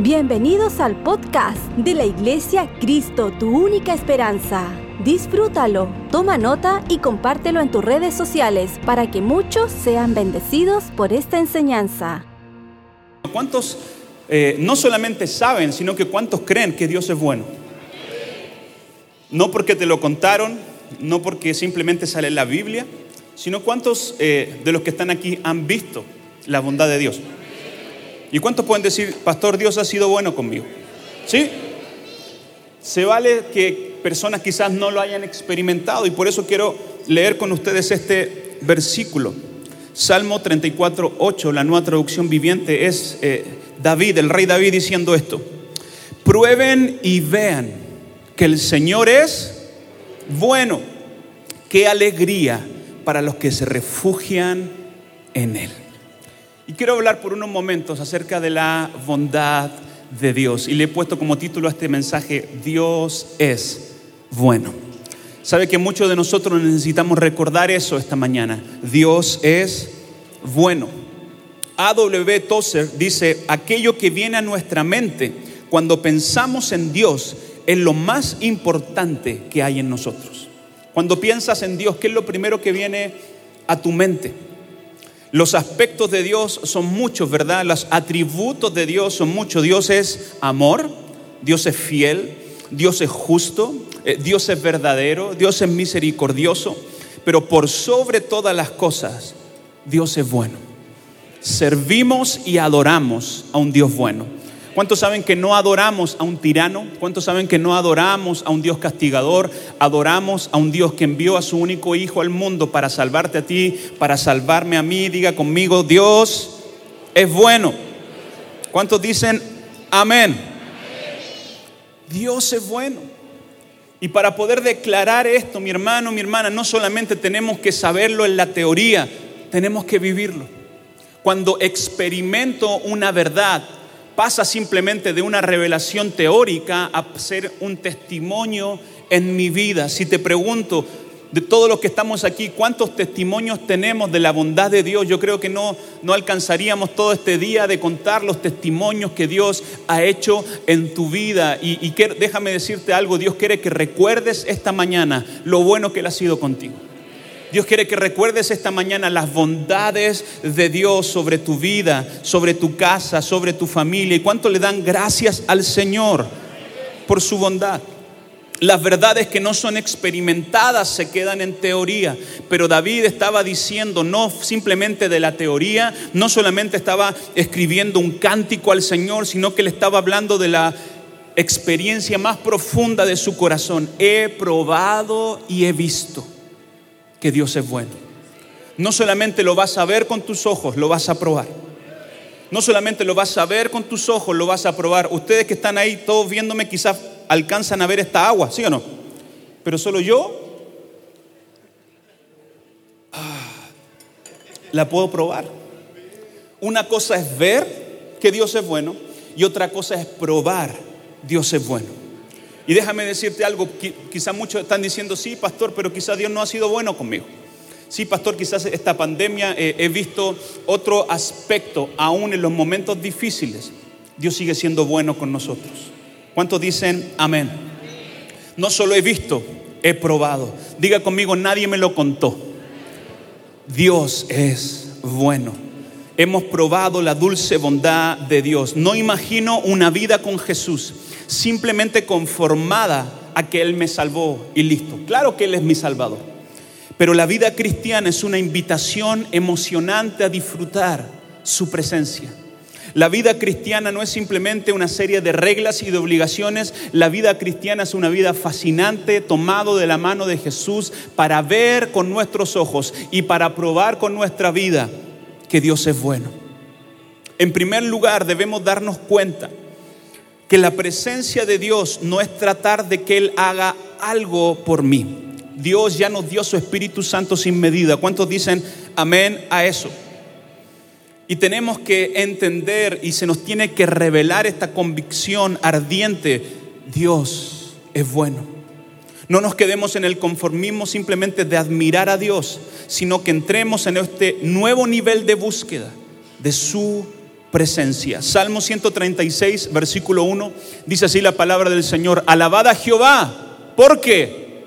Bienvenidos al podcast de la Iglesia Cristo, tu única esperanza. Disfrútalo, toma nota y compártelo en tus redes sociales para que muchos sean bendecidos por esta enseñanza. ¿Cuántos eh, no solamente saben, sino que cuántos creen que Dios es bueno? No porque te lo contaron, no porque simplemente sale en la Biblia, sino cuántos eh, de los que están aquí han visto la bondad de Dios. ¿Y cuántos pueden decir, Pastor, Dios ha sido bueno conmigo? ¿Sí? Se vale que personas quizás no lo hayan experimentado y por eso quiero leer con ustedes este versículo. Salmo 34, 8, la nueva traducción viviente es eh, David, el rey David diciendo esto. Prueben y vean que el Señor es bueno. Qué alegría para los que se refugian en Él. Y quiero hablar por unos momentos acerca de la bondad de Dios. Y le he puesto como título a este mensaje, Dios es bueno. Sabe que muchos de nosotros necesitamos recordar eso esta mañana. Dios es bueno. A.W. Tozer dice, aquello que viene a nuestra mente cuando pensamos en Dios es lo más importante que hay en nosotros. Cuando piensas en Dios, ¿qué es lo primero que viene a tu mente? Los aspectos de Dios son muchos, ¿verdad? Los atributos de Dios son muchos. Dios es amor, Dios es fiel, Dios es justo, eh, Dios es verdadero, Dios es misericordioso, pero por sobre todas las cosas, Dios es bueno. Servimos y adoramos a un Dios bueno. ¿Cuántos saben que no adoramos a un tirano? ¿Cuántos saben que no adoramos a un Dios castigador? Adoramos a un Dios que envió a su único Hijo al mundo para salvarte a ti, para salvarme a mí. Diga conmigo, Dios es bueno. ¿Cuántos dicen amén? Dios es bueno. Y para poder declarar esto, mi hermano, mi hermana, no solamente tenemos que saberlo en la teoría, tenemos que vivirlo. Cuando experimento una verdad, pasa simplemente de una revelación teórica a ser un testimonio en mi vida. Si te pregunto, de todos los que estamos aquí, ¿cuántos testimonios tenemos de la bondad de Dios? Yo creo que no, no alcanzaríamos todo este día de contar los testimonios que Dios ha hecho en tu vida. Y, déjame decirte algo, Dios quiere que recuerdes esta mañana lo bueno que Él ha sido contigo. Dios quiere que recuerdes esta mañana las bondades de Dios sobre tu vida, sobre tu casa, sobre tu familia y cuánto le dan gracias al Señor por su bondad. Las verdades que no son experimentadas se quedan en teoría, pero David estaba diciendo no simplemente de la teoría, no solamente estaba escribiendo un cántico al Señor, sino que le estaba hablando de la experiencia más profunda de su corazón. He probado y he visto que Dios es bueno. No solamente lo vas a ver con tus ojos, lo vas a probar. No solamente lo vas a ver con tus ojos, lo vas a probar. Ustedes que están ahí todos viéndome quizás alcanzan a ver esta agua, ¿sí o no? Pero solo yo ah, la puedo probar. Una cosa es ver que Dios es bueno y otra cosa es probar Dios es bueno. Y déjame decirte algo, quizás muchos están diciendo, sí, pastor, pero quizás Dios no ha sido bueno conmigo. Sí, pastor, quizás esta pandemia eh, he visto otro aspecto, aún en los momentos difíciles. Dios sigue siendo bueno con nosotros. ¿Cuántos dicen amén? No solo he visto, he probado. Diga conmigo, nadie me lo contó. Dios es bueno. Hemos probado la dulce bondad de Dios. No imagino una vida con Jesús simplemente conformada a que Él me salvó y listo. Claro que Él es mi Salvador. Pero la vida cristiana es una invitación emocionante a disfrutar su presencia. La vida cristiana no es simplemente una serie de reglas y de obligaciones. La vida cristiana es una vida fascinante tomado de la mano de Jesús para ver con nuestros ojos y para probar con nuestra vida que Dios es bueno. En primer lugar, debemos darnos cuenta que la presencia de Dios no es tratar de que Él haga algo por mí. Dios ya nos dio su Espíritu Santo sin medida. ¿Cuántos dicen amén a eso? Y tenemos que entender y se nos tiene que revelar esta convicción ardiente. Dios es bueno. No nos quedemos en el conformismo simplemente de admirar a Dios, sino que entremos en este nuevo nivel de búsqueda de su presencia. Salmo 136, versículo 1, dice así la palabra del Señor, alabad a Jehová, porque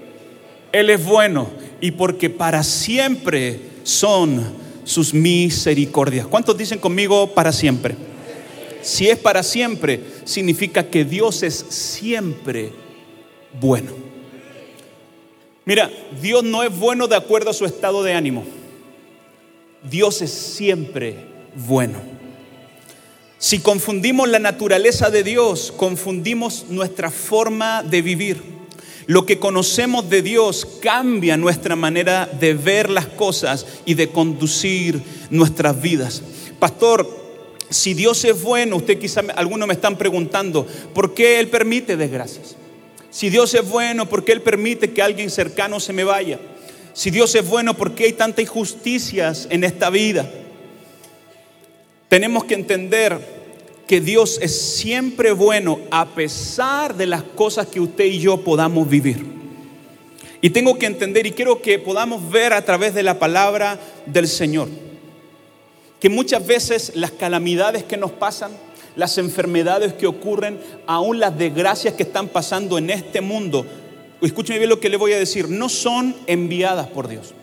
Él es bueno y porque para siempre son sus misericordias. ¿Cuántos dicen conmigo para siempre? Si es para siempre, significa que Dios es siempre bueno. Mira, Dios no es bueno de acuerdo a su estado de ánimo. Dios es siempre bueno. Si confundimos la naturaleza de Dios, confundimos nuestra forma de vivir. Lo que conocemos de Dios cambia nuestra manera de ver las cosas y de conducir nuestras vidas. Pastor, si Dios es bueno, usted quizá algunos me están preguntando, ¿por qué Él permite desgracias? Si Dios es bueno, ¿por qué Él permite que alguien cercano se me vaya? Si Dios es bueno, ¿por qué hay tantas injusticias en esta vida? Tenemos que entender que Dios es siempre bueno a pesar de las cosas que usted y yo podamos vivir. Y tengo que entender y quiero que podamos ver a través de la palabra del Señor que muchas veces las calamidades que nos pasan, las enfermedades que ocurren, aún las desgracias que están pasando en este mundo, escúcheme bien lo que le voy a decir, no son enviadas por Dios.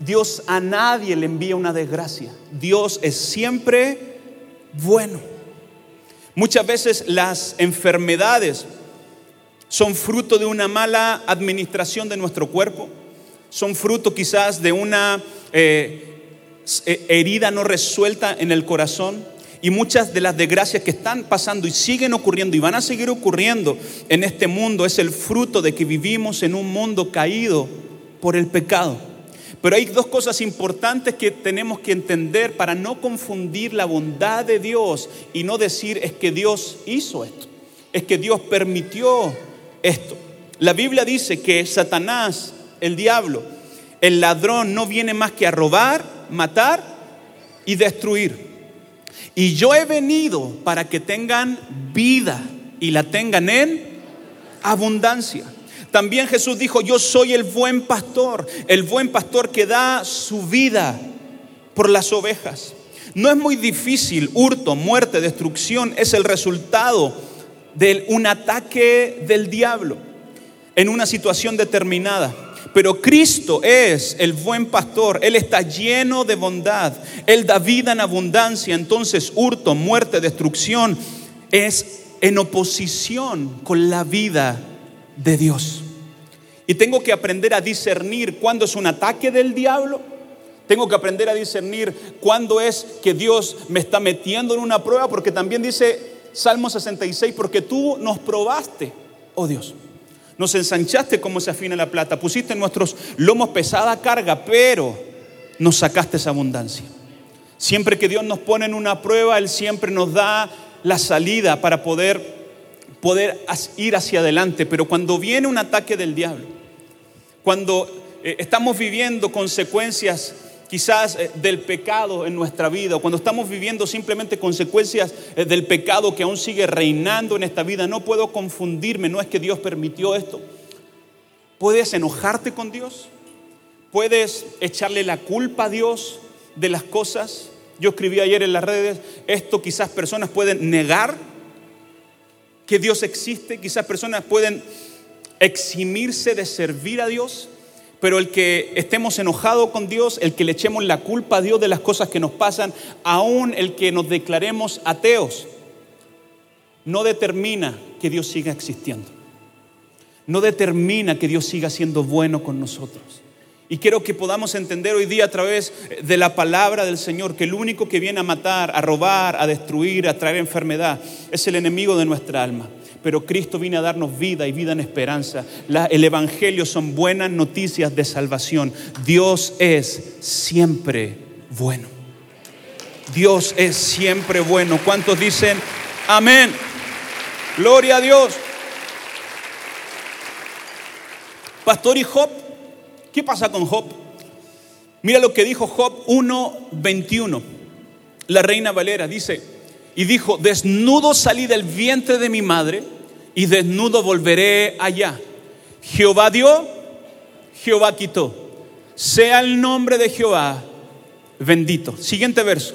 Dios a nadie le envía una desgracia. Dios es siempre bueno. Muchas veces las enfermedades son fruto de una mala administración de nuestro cuerpo, son fruto quizás de una eh, eh, herida no resuelta en el corazón. Y muchas de las desgracias que están pasando y siguen ocurriendo y van a seguir ocurriendo en este mundo es el fruto de que vivimos en un mundo caído por el pecado. Pero hay dos cosas importantes que tenemos que entender para no confundir la bondad de Dios y no decir es que Dios hizo esto, es que Dios permitió esto. La Biblia dice que Satanás, el diablo, el ladrón no viene más que a robar, matar y destruir. Y yo he venido para que tengan vida y la tengan en abundancia. También Jesús dijo, yo soy el buen pastor, el buen pastor que da su vida por las ovejas. No es muy difícil, hurto, muerte, destrucción, es el resultado de un ataque del diablo en una situación determinada. Pero Cristo es el buen pastor, Él está lleno de bondad, Él da vida en abundancia, entonces hurto, muerte, destrucción es en oposición con la vida de Dios. Y tengo que aprender a discernir cuándo es un ataque del diablo. Tengo que aprender a discernir cuándo es que Dios me está metiendo en una prueba, porque también dice Salmo 66, porque tú nos probaste, oh Dios. Nos ensanchaste como se afina la plata, pusiste en nuestros lomos pesada carga, pero nos sacaste esa abundancia. Siempre que Dios nos pone en una prueba, Él siempre nos da la salida para poder poder ir hacia adelante, pero cuando viene un ataque del diablo, cuando eh, estamos viviendo consecuencias quizás eh, del pecado en nuestra vida, o cuando estamos viviendo simplemente consecuencias eh, del pecado que aún sigue reinando en esta vida, no puedo confundirme, no es que Dios permitió esto. Puedes enojarte con Dios, puedes echarle la culpa a Dios de las cosas. Yo escribí ayer en las redes, esto quizás personas pueden negar que Dios existe. Quizás personas pueden eximirse de servir a Dios, pero el que estemos enojados con Dios, el que le echemos la culpa a Dios de las cosas que nos pasan, aún el que nos declaremos ateos, no determina que Dios siga existiendo. No determina que Dios siga siendo bueno con nosotros. Y quiero que podamos entender hoy día a través de la palabra del Señor que el único que viene a matar, a robar, a destruir, a traer enfermedad es el enemigo de nuestra alma. Pero Cristo viene a darnos vida y vida en esperanza. el Evangelio son buenas noticias de salvación. Dios es siempre bueno. Dios es siempre bueno. ¿Cuántos dicen amén? Gloria a Dios. Pastor y Job ¿Qué pasa con Job? Mira lo que dijo Job 1.21. La reina Valera dice, y dijo, desnudo salí del vientre de mi madre y desnudo volveré allá. Jehová dio, Jehová quitó. Sea el nombre de Jehová bendito. Siguiente verso.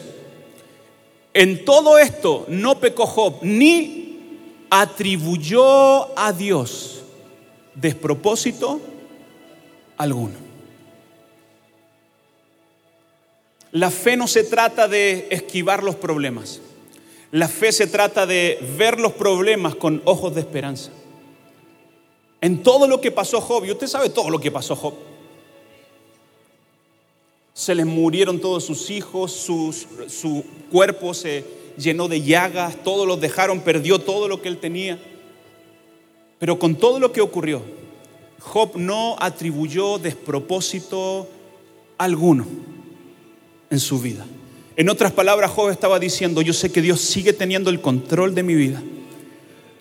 En todo esto no pecó Job, ni atribuyó a Dios despropósito alguno. La fe no se trata de esquivar los problemas. La fe se trata de ver los problemas con ojos de esperanza. En todo lo que pasó Job, y usted sabe todo lo que pasó Job. Se les murieron todos sus hijos, su cuerpo se llenó de llagas, todos los dejaron, perdió todo lo que él tenía. Pero con todo lo que ocurrió, Job no atribuyó despropósito alguno en su vida. En otras palabras, Job estaba diciendo, yo sé que Dios sigue teniendo el control de mi vida.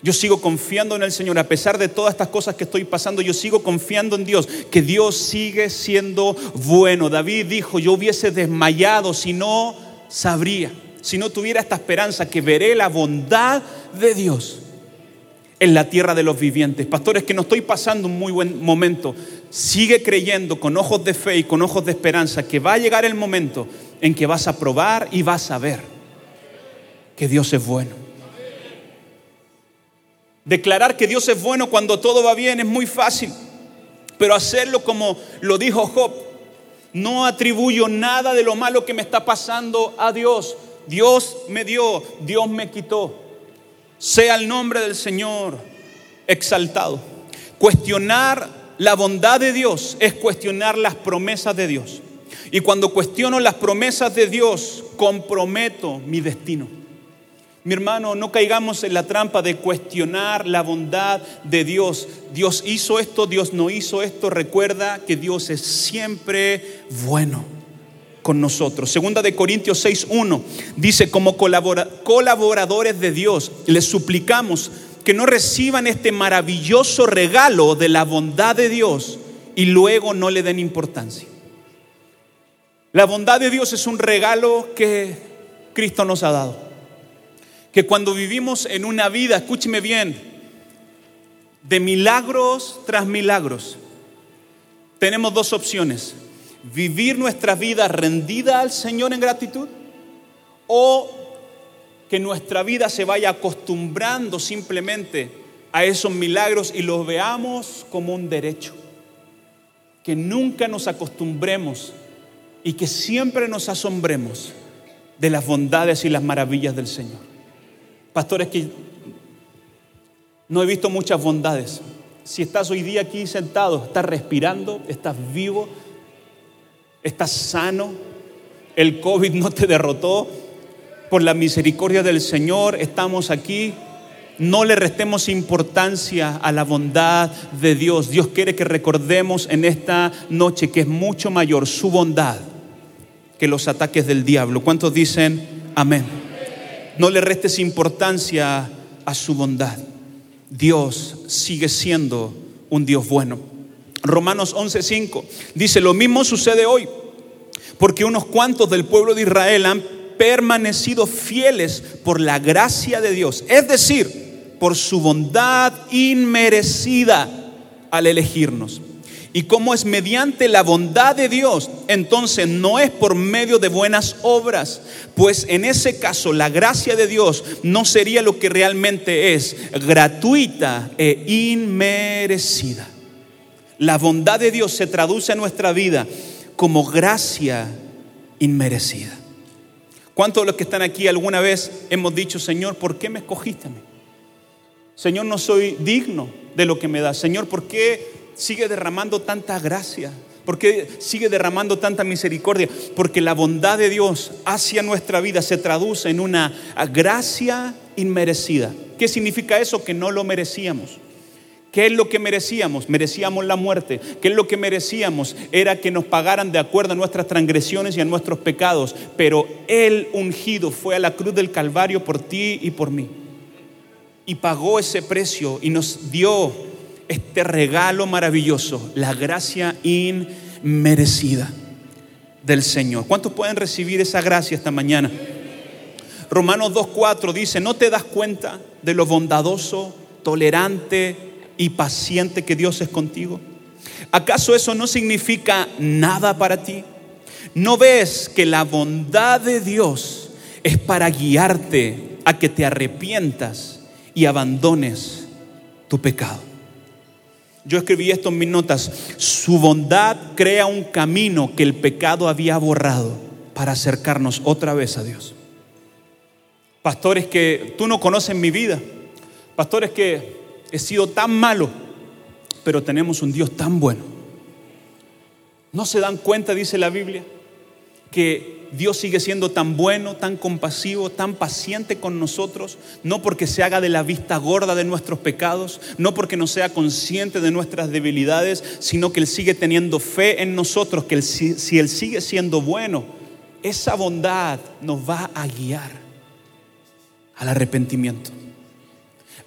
Yo sigo confiando en el Señor, a pesar de todas estas cosas que estoy pasando, yo sigo confiando en Dios, que Dios sigue siendo bueno. David dijo, yo hubiese desmayado si no sabría, si no tuviera esta esperanza, que veré la bondad de Dios en la tierra de los vivientes. Pastores, que no estoy pasando un muy buen momento. Sigue creyendo con ojos de fe y con ojos de esperanza que va a llegar el momento en que vas a probar y vas a ver que Dios es bueno. Declarar que Dios es bueno cuando todo va bien es muy fácil, pero hacerlo como lo dijo Job, no atribuyo nada de lo malo que me está pasando a Dios. Dios me dio, Dios me quitó. Sea el nombre del Señor exaltado. Cuestionar la bondad de Dios es cuestionar las promesas de Dios. Y cuando cuestiono las promesas de Dios, comprometo mi destino. Mi hermano, no caigamos en la trampa de cuestionar la bondad de Dios. Dios hizo esto, Dios no hizo esto. Recuerda que Dios es siempre bueno con nosotros. Segunda de Corintios 6.1 dice, como colaboradores de Dios, les suplicamos que no reciban este maravilloso regalo de la bondad de Dios y luego no le den importancia. La bondad de Dios es un regalo que Cristo nos ha dado. Que cuando vivimos en una vida, escúcheme bien, de milagros tras milagros, tenemos dos opciones vivir nuestra vida rendida al Señor en gratitud o que nuestra vida se vaya acostumbrando simplemente a esos milagros y los veamos como un derecho. Que nunca nos acostumbremos y que siempre nos asombremos de las bondades y las maravillas del Señor. Pastores, que no he visto muchas bondades. Si estás hoy día aquí sentado, estás respirando, estás vivo, estás sano, el COVID no te derrotó, por la misericordia del Señor estamos aquí. No le restemos importancia a la bondad de Dios. Dios quiere que recordemos en esta noche que es mucho mayor su bondad que los ataques del diablo. ¿Cuántos dicen amén? No le restes importancia a su bondad. Dios sigue siendo un Dios bueno. Romanos 11:5 dice, lo mismo sucede hoy, porque unos cuantos del pueblo de Israel han permanecido fieles por la gracia de Dios, es decir, por su bondad inmerecida al elegirnos. Y como es mediante la bondad de Dios, entonces no es por medio de buenas obras, pues en ese caso la gracia de Dios no sería lo que realmente es, gratuita e inmerecida. La bondad de Dios se traduce en nuestra vida como gracia inmerecida. ¿Cuántos de los que están aquí alguna vez hemos dicho, Señor, ¿por qué me escogiste? Señor, no soy digno de lo que me das. Señor, ¿por qué sigue derramando tanta gracia? ¿Por qué sigue derramando tanta misericordia? Porque la bondad de Dios hacia nuestra vida se traduce en una gracia inmerecida. ¿Qué significa eso? Que no lo merecíamos. ¿Qué es lo que merecíamos? Merecíamos la muerte. ¿Qué es lo que merecíamos? Era que nos pagaran de acuerdo a nuestras transgresiones y a nuestros pecados. Pero el ungido fue a la cruz del Calvario por ti y por mí. Y pagó ese precio y nos dio este regalo maravilloso, la gracia inmerecida del Señor. ¿Cuántos pueden recibir esa gracia esta mañana? Romanos 2.4 dice, ¿no te das cuenta de lo bondadoso, tolerante, y paciente que Dios es contigo? ¿Acaso eso no significa nada para ti? ¿No ves que la bondad de Dios es para guiarte a que te arrepientas y abandones tu pecado. Yo escribí esto en mis notas. Su bondad crea un camino que el pecado había borrado para acercarnos otra vez a Dios. Pastores que tú no conoces mi vida. Pastores que he sido tan malo, pero tenemos un Dios tan bueno. ¿No se dan cuenta, dice la Biblia, que Dios sigue siendo tan bueno, tan compasivo, tan paciente con nosotros, no porque se haga de la vista gorda de nuestros pecados, no porque no sea consciente de nuestras debilidades, sino que Él sigue teniendo fe en nosotros, que si Él sigue siendo bueno, esa bondad nos va a guiar al arrepentimiento.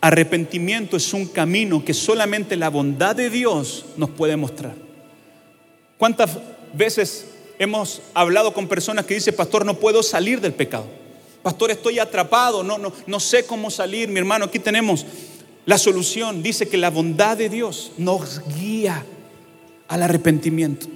Arrepentimiento es un camino que solamente la bondad de Dios nos puede mostrar. ¿Cuántas veces hemos hablado con personas que dicen, pastor, no puedo salir del pecado? Pastor, estoy atrapado, no, no, no sé cómo salir. Mi hermano, aquí tenemos la solución. Dice que la bondad de Dios nos guía al arrepentimiento.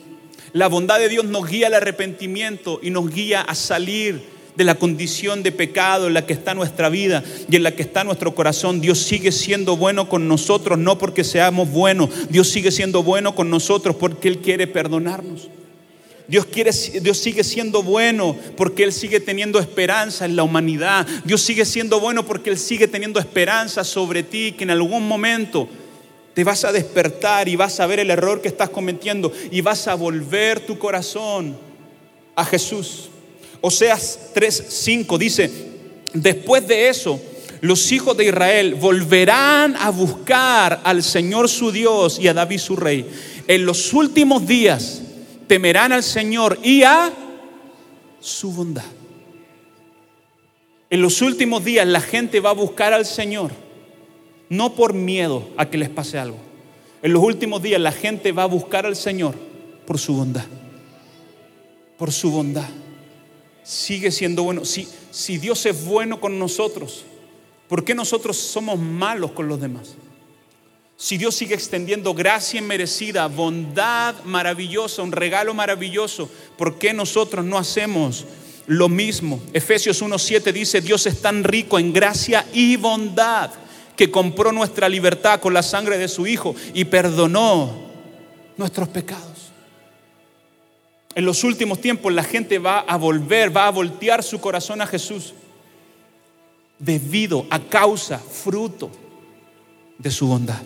La bondad de Dios nos guía al arrepentimiento y nos guía a salir de la condición de pecado en la que está nuestra vida y en la que está nuestro corazón. Dios sigue siendo bueno con nosotros, no porque seamos buenos. Dios sigue siendo bueno con nosotros porque Él quiere perdonarnos. Dios, quiere, Dios sigue siendo bueno porque Él sigue teniendo esperanza en la humanidad. Dios sigue siendo bueno porque Él sigue teniendo esperanza sobre ti, que en algún momento te vas a despertar y vas a ver el error que estás cometiendo y vas a volver tu corazón a Jesús. Oseas 3:5 dice, después de eso, los hijos de Israel volverán a buscar al Señor su Dios y a David su rey. En los últimos días temerán al Señor y a su bondad. En los últimos días la gente va a buscar al Señor no por miedo a que les pase algo. En los últimos días la gente va a buscar al Señor por su bondad. Por su bondad. Sigue siendo bueno. Si, si Dios es bueno con nosotros, ¿por qué nosotros somos malos con los demás? Si Dios sigue extendiendo gracia inmerecida, bondad maravillosa, un regalo maravilloso, ¿por qué nosotros no hacemos lo mismo? Efesios 1.7 dice, Dios es tan rico en gracia y bondad que compró nuestra libertad con la sangre de su Hijo y perdonó nuestros pecados. En los últimos tiempos la gente va a volver, va a voltear su corazón a Jesús debido a causa, fruto de su bondad.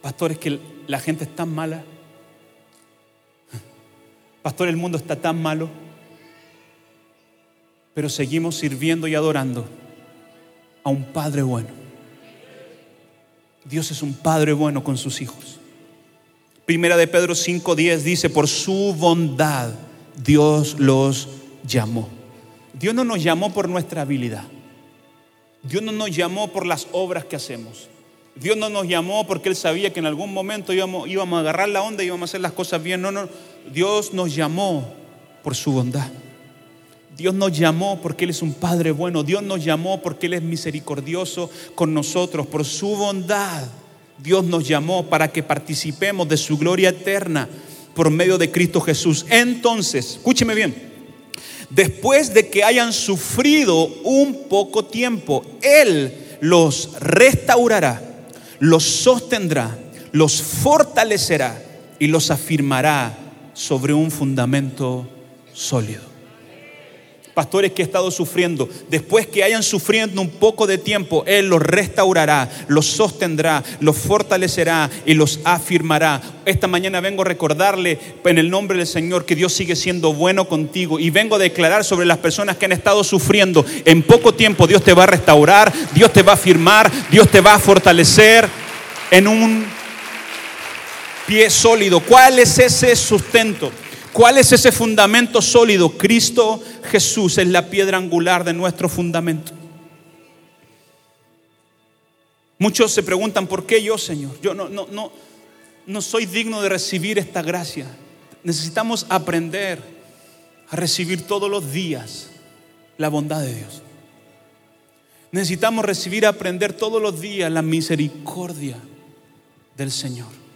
Pastor, es que la gente es tan mala. Pastor, el mundo está tan malo. Pero seguimos sirviendo y adorando a un Padre bueno. Dios es un padre bueno con sus hijos. Primera de Pedro 5:10 dice, por su bondad Dios los llamó. Dios no nos llamó por nuestra habilidad. Dios no nos llamó por las obras que hacemos. Dios no nos llamó porque Él sabía que en algún momento íbamos, íbamos a agarrar la onda y íbamos a hacer las cosas bien. No, no. Dios nos llamó por su bondad. Dios nos llamó porque Él es un Padre bueno. Dios nos llamó porque Él es misericordioso con nosotros. Por su bondad, Dios nos llamó para que participemos de su gloria eterna por medio de Cristo Jesús. Entonces, escúcheme bien, después de que hayan sufrido un poco tiempo, Él los restaurará, los sostendrá, los fortalecerá y los afirmará sobre un fundamento sólido pastores que he estado sufriendo, después que hayan sufriendo un poco de tiempo, Él los restaurará, los sostendrá, los fortalecerá y los afirmará. Esta mañana vengo a recordarle en el nombre del Señor que Dios sigue siendo bueno contigo y vengo a declarar sobre las personas que han estado sufriendo. En poco tiempo Dios te va a restaurar, Dios te va a afirmar, Dios te va a fortalecer en un pie sólido. ¿Cuál es ese sustento? ¿Cuál es ese fundamento sólido? Cristo Jesús es la piedra angular de nuestro fundamento. Muchos se preguntan, ¿por qué yo, Señor? Yo no, no, no, no soy digno de recibir esta gracia. Necesitamos aprender a recibir todos los días la bondad de Dios. Necesitamos recibir, aprender todos los días la misericordia del Señor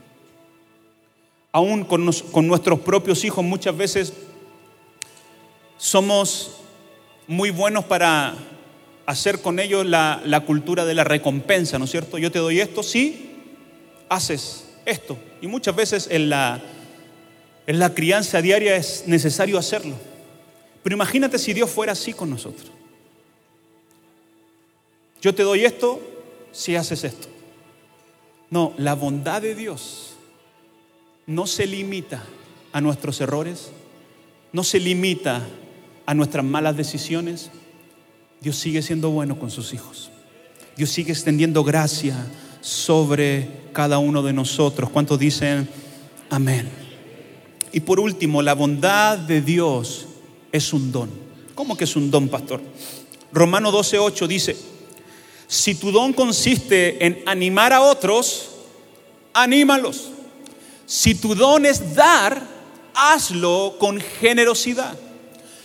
aún con, nuestros propios hijos muchas veces somos muy buenos para hacer con ellos la, la cultura de la recompensa, ¿no es cierto? Yo te doy esto, sí, haces esto. Y muchas veces en la, en la crianza diaria es necesario hacerlo. Pero imagínate si Dios fuera así con nosotros. Yo te doy esto si haces esto. No, la bondad de Dios no se limita a nuestros errores, no se limita a nuestras malas decisiones. Dios sigue siendo bueno con sus hijos. Dios sigue extendiendo gracia sobre cada uno de nosotros. ¿Cuántos dicen amén? Y por último, la bondad de Dios es un don. ¿Cómo que es un don, pastor? Romano 12:8 dice, si tu don consiste en animar a otros, anímalos. Si tu don es dar, hazlo con generosidad.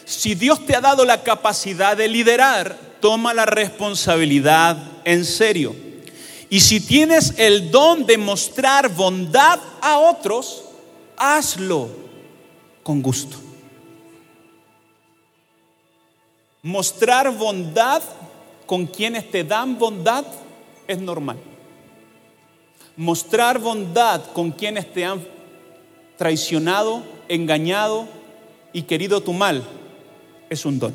Si Dios te ha dado la capacidad de liderar, toma la responsabilidad en serio. Y si tienes el don de mostrar bondad a otros, hazlo con gusto. Mostrar bondad con quienes te dan bondad es normal. Mostrar bondad con quienes te han traicionado, engañado y querido tu mal es un don.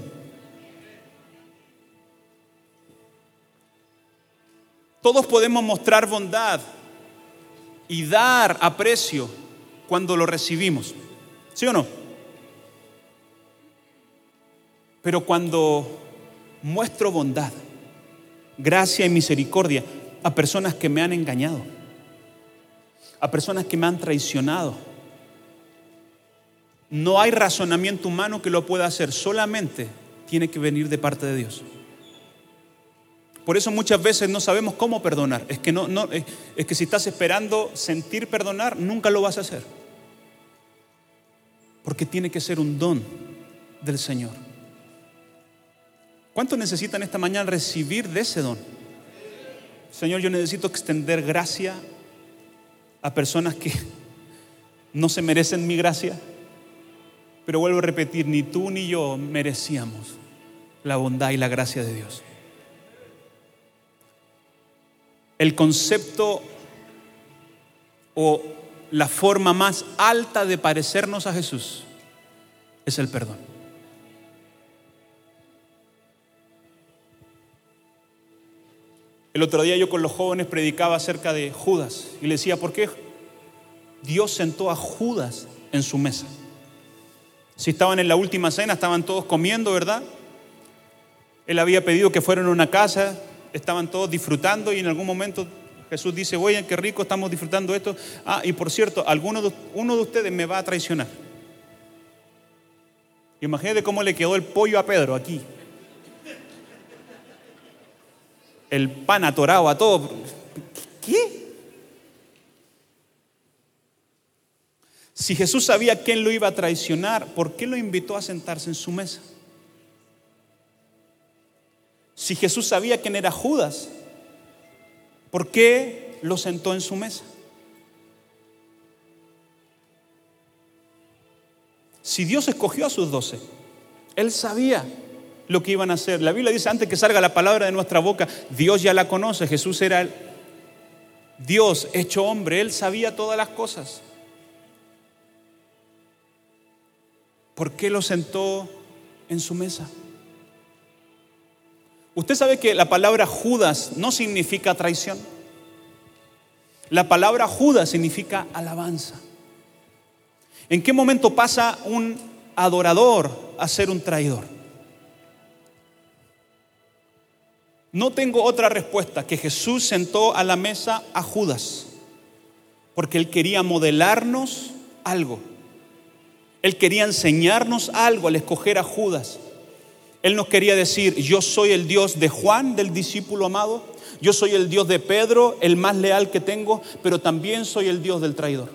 Todos podemos mostrar bondad y dar aprecio cuando lo recibimos. ¿Sí o no? Pero cuando muestro bondad, gracia y misericordia a personas que me han engañado, a personas que me han traicionado, no hay razonamiento humano que lo pueda hacer, solamente tiene que venir de parte de Dios. Por eso muchas veces no sabemos cómo perdonar. Es que, no, es que si estás esperando sentir perdonar, nunca lo vas a hacer. Porque tiene que ser un don del Señor. ¿Cuántos necesitan esta mañana recibir de ese don? Señor, yo necesito extender gracia a personas que no se merecen mi gracia. Pero vuelvo a repetir, ni tú ni yo merecíamos la bondad y la gracia de Dios. El concepto o la forma más alta de parecernos a Jesús es el perdón. El otro día yo con los jóvenes predicaba acerca de Judas y le decía, ¿por qué Dios sentó a Judas en su mesa? Si estaban en la última cena, estaban todos comiendo, ¿verdad? Él había pedido que fueran a una casa, estaban todos disfrutando y en algún momento Jesús dice, oye, qué rico estamos disfrutando esto. Ah, y por cierto, alguno de, uno de ustedes me va a traicionar. Imagínate cómo le quedó el pollo a Pedro aquí. El pan atorado a todo. ¿Qué? Si Jesús sabía quién lo iba a traicionar, ¿por qué lo invitó a sentarse en su mesa? Si Jesús sabía quién era Judas, ¿Por qué lo sentó en su mesa? Si Dios escogió a sus doce, Él sabía lo que iban a hacer. La Biblia dice, antes que salga la palabra de nuestra boca, Dios ya la conoce. Jesús era Dios hecho hombre, Él sabía todas las cosas. ¿Por qué lo sentó en su mesa? Usted sabe que la palabra Judas no significa traición. La palabra Judas significa alabanza. ¿En qué momento pasa un adorador a ser un traidor? No tengo otra respuesta que Jesús sentó a la mesa a Judas, porque él quería modelarnos algo. Él quería enseñarnos algo al escoger a Judas. Él nos quería decir, yo soy el Dios de Juan, del discípulo amado, yo soy el Dios de Pedro, el más leal que tengo, pero también soy el Dios del traidor.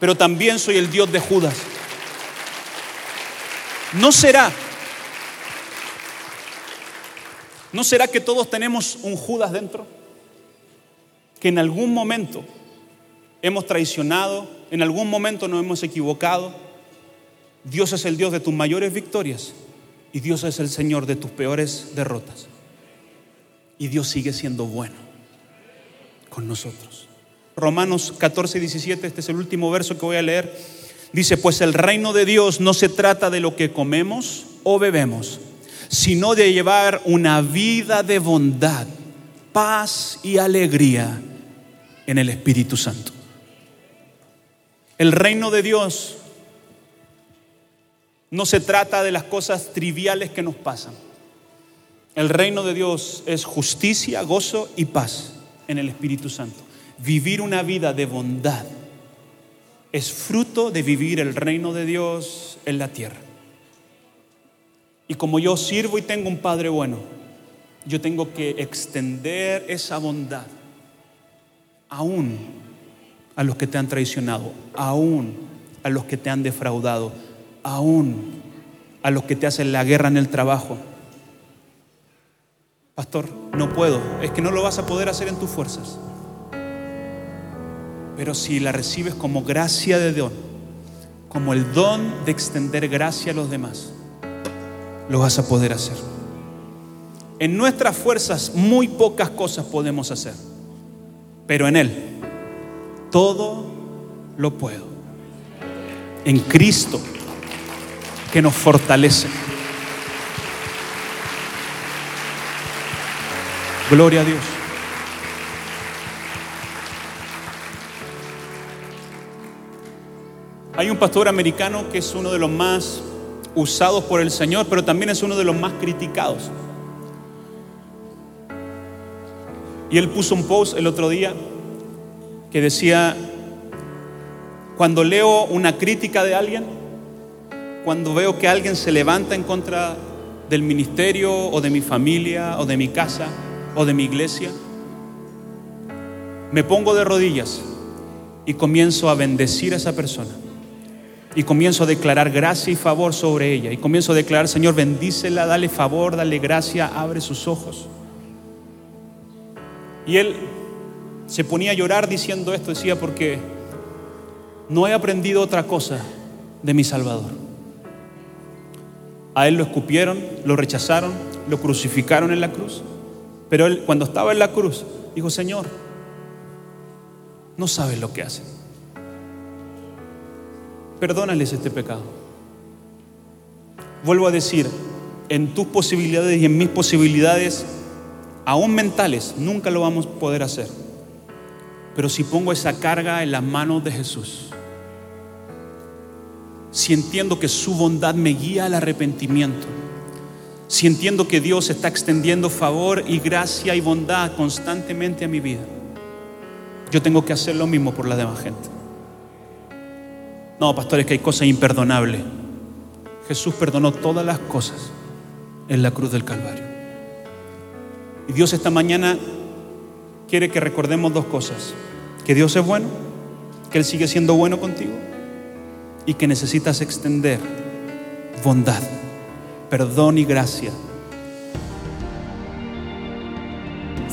Pero también soy el Dios de Judas. ¿No será? ¿No será que todos tenemos un Judas dentro? Que en algún momento hemos traicionado, en algún momento nos hemos equivocado. Dios es el Dios de tus mayores victorias Y Dios es el Señor de tus peores derrotas. Y Dios sigue siendo bueno con nosotros. Romanos 14, 17, este es el último verso que voy a leer. Dice, pues el reino de Dios no se trata de lo que comemos o bebemos, sino de llevar una vida de bondad, paz y alegría en el Espíritu Santo. El reino de Dios no se trata de las cosas triviales que nos pasan. El reino de Dios es justicia, gozo y paz en el Espíritu Santo. Vivir una vida de bondad es fruto de vivir el reino de Dios en la tierra. Y como yo sirvo y tengo un Padre bueno, yo tengo que extender esa bondad aún a los que te han traicionado, aún a los que te han defraudado, aún a los que te hacen la guerra en el trabajo. Pastor, no puedo, es que no lo vas a poder hacer en tus fuerzas. Pero si la recibes como gracia de Dios, como el don de extender gracia a los demás, lo vas a poder hacer. En nuestras fuerzas muy pocas cosas podemos hacer, pero en Él todo lo puedo. En Cristo que nos fortalece. Gloria a Dios. Hay un pastor americano que es uno de los más usados por el Señor, pero también es uno de los más criticados. Y él puso un post el otro día que decía, cuando leo una crítica de alguien, cuando veo que alguien se levanta en contra del ministerio o de mi familia o de mi casa o de mi iglesia, me pongo de rodillas y comienzo a bendecir a esa persona. Y comienzo a declarar gracia y favor sobre ella. Y comienzo a declarar, Señor, bendícela, dale favor, dale gracia, abre sus ojos. Y él se ponía a llorar diciendo esto, decía, porque no he aprendido otra cosa de mi Salvador. A él lo escupieron, lo rechazaron, lo crucificaron en la cruz. Pero él cuando estaba en la cruz dijo, Señor, no sabes lo que hacen. Perdónales este pecado. Vuelvo a decir, en tus posibilidades y en mis posibilidades, aún mentales, nunca lo vamos a poder hacer. Pero si pongo esa carga en las manos de Jesús, si entiendo que su bondad me guía al arrepentimiento, si entiendo que Dios está extendiendo favor y gracia y bondad constantemente a mi vida, yo tengo que hacer lo mismo por la demás gente. No, pastores, que hay cosas imperdonables. Jesús perdonó todas las cosas en la cruz del Calvario. Y Dios esta mañana quiere que recordemos dos cosas. Que Dios es bueno, que Él sigue siendo bueno contigo y que necesitas extender bondad, perdón y gracia.